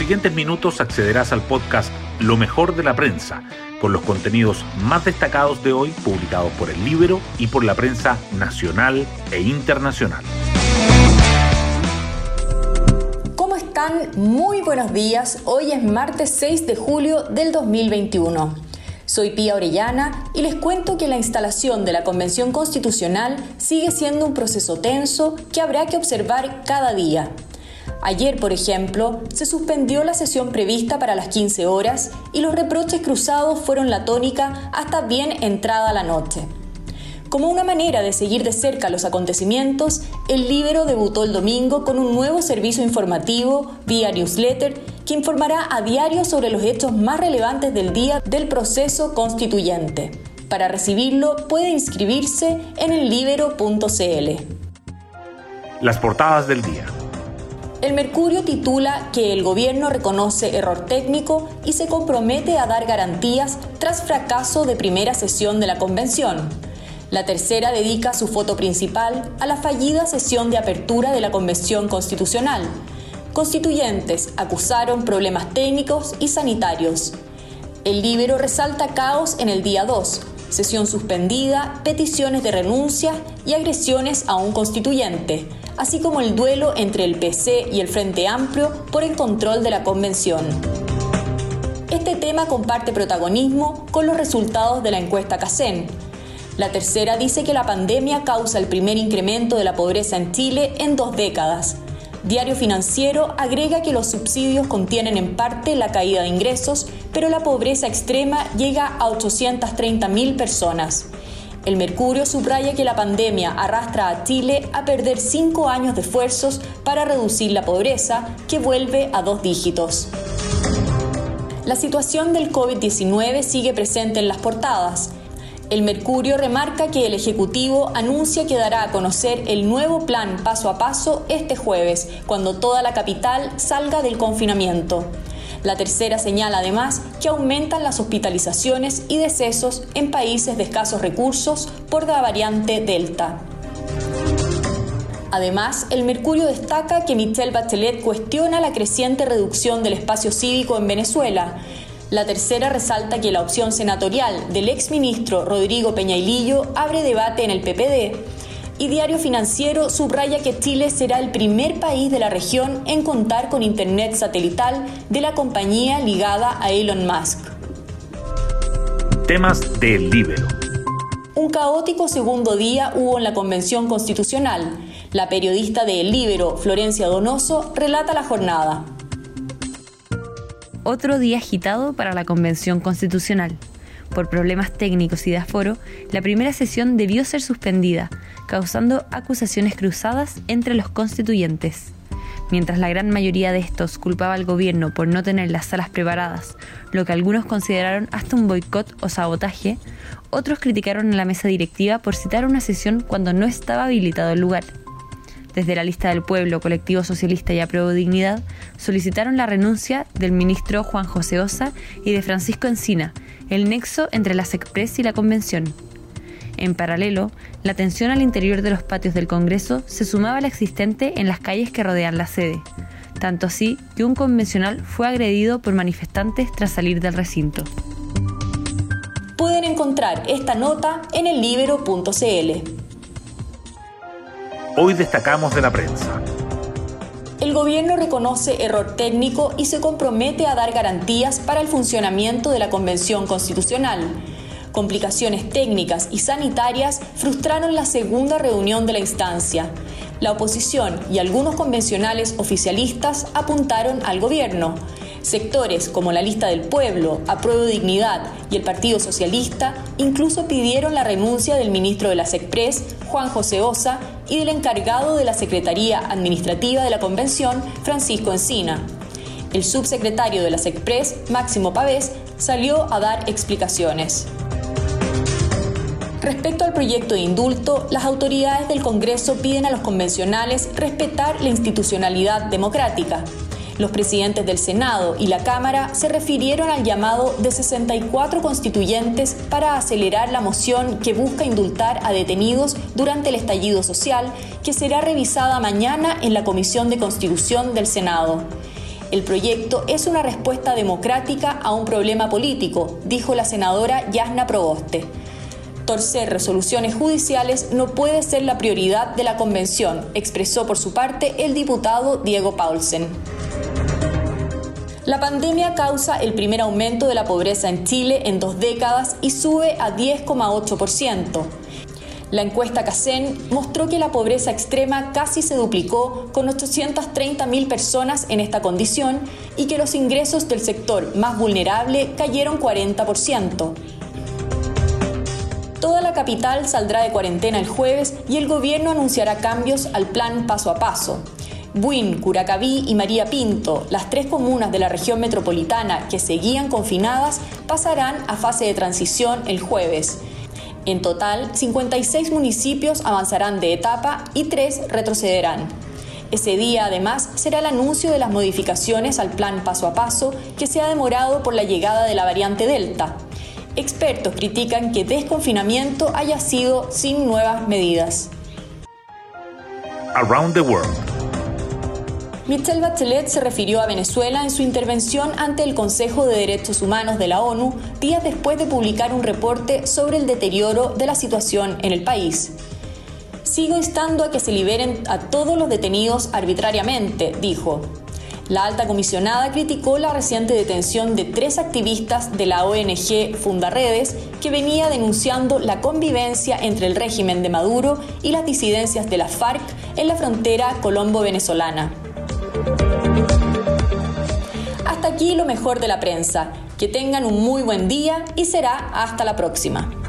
siguientes minutos accederás al podcast Lo mejor de la prensa, con los contenidos más destacados de hoy publicados por el Libro y por la prensa nacional e internacional. ¿Cómo están? Muy buenos días. Hoy es martes 6 de julio del 2021. Soy Pía Orellana y les cuento que la instalación de la Convención Constitucional sigue siendo un proceso tenso que habrá que observar cada día. Ayer, por ejemplo, se suspendió la sesión prevista para las 15 horas y los reproches cruzados fueron la tónica hasta bien entrada la noche. Como una manera de seguir de cerca los acontecimientos, el Libero debutó el domingo con un nuevo servicio informativo vía newsletter que informará a diario sobre los hechos más relevantes del día del proceso constituyente. Para recibirlo puede inscribirse en el libero.cl. Las portadas del día. El Mercurio titula que el gobierno reconoce error técnico y se compromete a dar garantías tras fracaso de primera sesión de la convención. La tercera dedica su foto principal a la fallida sesión de apertura de la Convención Constitucional. Constituyentes acusaron problemas técnicos y sanitarios. El Libero resalta caos en el día 2, sesión suspendida, peticiones de renuncia y agresiones a un constituyente así como el duelo entre el PC y el Frente Amplio por el control de la convención. Este tema comparte protagonismo con los resultados de la encuesta CACEN. La tercera dice que la pandemia causa el primer incremento de la pobreza en Chile en dos décadas. Diario Financiero agrega que los subsidios contienen en parte la caída de ingresos, pero la pobreza extrema llega a 830.000 personas. El Mercurio subraya que la pandemia arrastra a Chile a perder cinco años de esfuerzos para reducir la pobreza, que vuelve a dos dígitos. La situación del COVID-19 sigue presente en las portadas. El Mercurio remarca que el Ejecutivo anuncia que dará a conocer el nuevo plan paso a paso este jueves, cuando toda la capital salga del confinamiento. La tercera señala además que aumentan las hospitalizaciones y decesos en países de escasos recursos por la variante Delta. Además, el Mercurio destaca que Michelle Bachelet cuestiona la creciente reducción del espacio cívico en Venezuela. La tercera resalta que la opción senatorial del exministro Rodrigo Peñailillo abre debate en el PPD y Diario Financiero subraya que Chile será el primer país de la región en contar con Internet satelital de la compañía ligada a Elon Musk. Temas del Libero. Un caótico segundo día hubo en la Convención Constitucional. La periodista de El Libero, Florencia Donoso, relata la jornada. Otro día agitado para la Convención Constitucional. Por problemas técnicos y de aforo, la primera sesión debió ser suspendida, causando acusaciones cruzadas entre los constituyentes. Mientras la gran mayoría de estos culpaba al gobierno por no tener las salas preparadas, lo que algunos consideraron hasta un boicot o sabotaje, otros criticaron a la mesa directiva por citar una sesión cuando no estaba habilitado el lugar. Desde la lista del pueblo, colectivo socialista y apruebo dignidad, solicitaron la renuncia del ministro Juan José Osa y de Francisco Encina, el nexo entre la SECPRES y la Convención. En paralelo, la tensión al interior de los patios del Congreso se sumaba a la existente en las calles que rodean la sede, tanto así que un convencional fue agredido por manifestantes tras salir del recinto. Pueden encontrar esta nota en el libero.cl. Hoy destacamos de la prensa. El gobierno reconoce error técnico y se compromete a dar garantías para el funcionamiento de la Convención Constitucional. Complicaciones técnicas y sanitarias frustraron la segunda reunión de la instancia. La oposición y algunos convencionales oficialistas apuntaron al gobierno. Sectores como la Lista del Pueblo, Apruebo Dignidad y el Partido Socialista incluso pidieron la renuncia del ministro de la SECPRES, Juan José Osa, y del encargado de la Secretaría Administrativa de la Convención, Francisco Encina. El subsecretario de la SECPRES, Máximo Pavés, salió a dar explicaciones. Respecto al proyecto de indulto, las autoridades del Congreso piden a los convencionales respetar la institucionalidad democrática. Los presidentes del Senado y la Cámara se refirieron al llamado de 64 constituyentes para acelerar la moción que busca indultar a detenidos durante el estallido social, que será revisada mañana en la Comisión de Constitución del Senado. El proyecto es una respuesta democrática a un problema político, dijo la senadora Yasna Proboste. Torcer resoluciones judiciales no puede ser la prioridad de la convención, expresó por su parte el diputado Diego Paulsen. La pandemia causa el primer aumento de la pobreza en Chile en dos décadas y sube a 10,8%. La encuesta CACEN mostró que la pobreza extrema casi se duplicó con 830.000 personas en esta condición y que los ingresos del sector más vulnerable cayeron 40%. Toda la capital saldrá de cuarentena el jueves y el gobierno anunciará cambios al plan paso a paso. Buin, Curacaví y María Pinto, las tres comunas de la región metropolitana que seguían confinadas, pasarán a fase de transición el jueves. En total, 56 municipios avanzarán de etapa y 3 retrocederán. Ese día, además, será el anuncio de las modificaciones al plan paso a paso que se ha demorado por la llegada de la variante Delta. Expertos critican que desconfinamiento haya sido sin nuevas medidas. Around the World. Michelle Bachelet se refirió a Venezuela en su intervención ante el Consejo de Derechos Humanos de la ONU días después de publicar un reporte sobre el deterioro de la situación en el país. Sigo instando a que se liberen a todos los detenidos arbitrariamente, dijo. La alta comisionada criticó la reciente detención de tres activistas de la ONG Fundaredes que venía denunciando la convivencia entre el régimen de Maduro y las disidencias de la FARC en la frontera colombo-venezolana. Hasta aquí lo mejor de la prensa. Que tengan un muy buen día y será hasta la próxima.